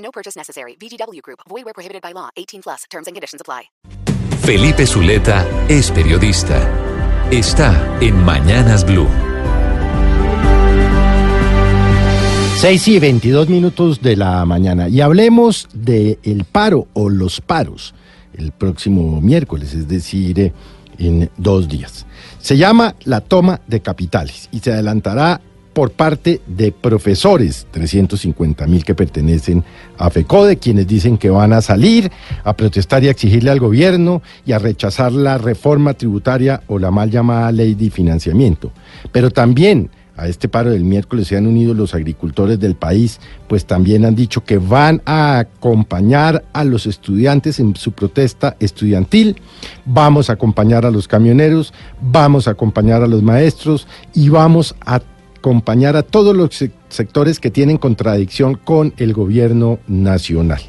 No purchase necessary. VGW Group. Void where prohibited by law. 18 plus. Terms and conditions apply. Felipe Zuleta es periodista. Está en Mañanas Blue. 6 y 22 minutos de la mañana. Y hablemos del el paro o los paros el próximo miércoles, es decir, eh, en dos días. Se llama la toma de capitales y se adelantará por parte de profesores, 350 mil que pertenecen a FECODE, quienes dicen que van a salir a protestar y a exigirle al gobierno y a rechazar la reforma tributaria o la mal llamada ley de financiamiento. Pero también a este paro del miércoles se han unido los agricultores del país, pues también han dicho que van a acompañar a los estudiantes en su protesta estudiantil, vamos a acompañar a los camioneros, vamos a acompañar a los maestros y vamos a acompañar a todos los sectores que tienen contradicción con el gobierno nacional.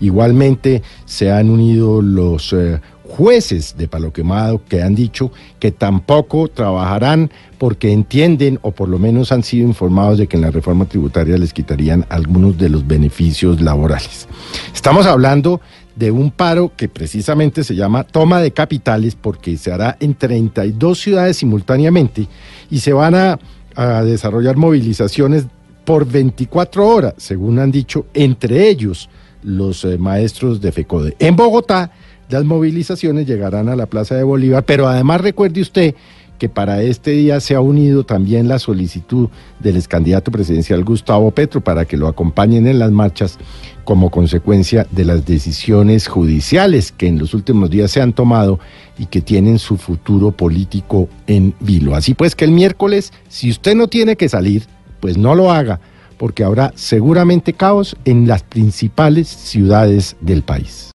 Igualmente se han unido los eh, jueces de Palo Quemado que han dicho que tampoco trabajarán porque entienden o por lo menos han sido informados de que en la reforma tributaria les quitarían algunos de los beneficios laborales. Estamos hablando de un paro que precisamente se llama toma de capitales porque se hará en 32 ciudades simultáneamente y se van a, desarrollar movilizaciones por 24 horas, según han dicho, entre ellos los eh, maestros de FECODE. En Bogotá, las movilizaciones llegarán a la Plaza de Bolívar, pero además recuerde usted que para este día se ha unido también la solicitud del ex candidato presidencial Gustavo Petro para que lo acompañen en las marchas como consecuencia de las decisiones judiciales que en los últimos días se han tomado y que tienen su futuro político en vilo. Así pues que el miércoles, si usted no tiene que salir, pues no lo haga, porque habrá seguramente caos en las principales ciudades del país.